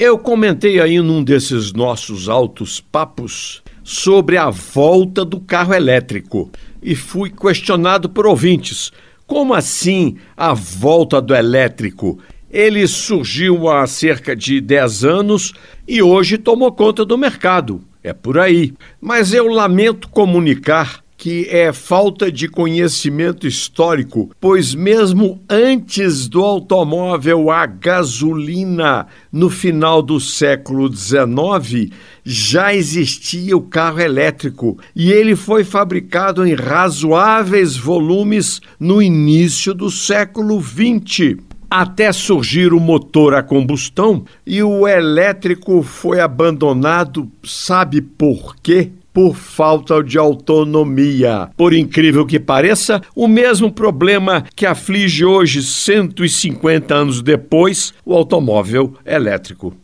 Eu comentei aí num desses nossos altos papos sobre a volta do carro elétrico e fui questionado por ouvintes. Como assim a volta do elétrico? Ele surgiu há cerca de 10 anos e hoje tomou conta do mercado. É por aí. Mas eu lamento comunicar que é falta de conhecimento histórico, pois mesmo antes do automóvel a gasolina, no final do século XIX, já existia o carro elétrico e ele foi fabricado em razoáveis volumes no início do século XX até surgir o motor a combustão e o elétrico foi abandonado, sabe por quê? Por falta de autonomia. Por incrível que pareça, o mesmo problema que aflige hoje, 150 anos depois, o automóvel elétrico.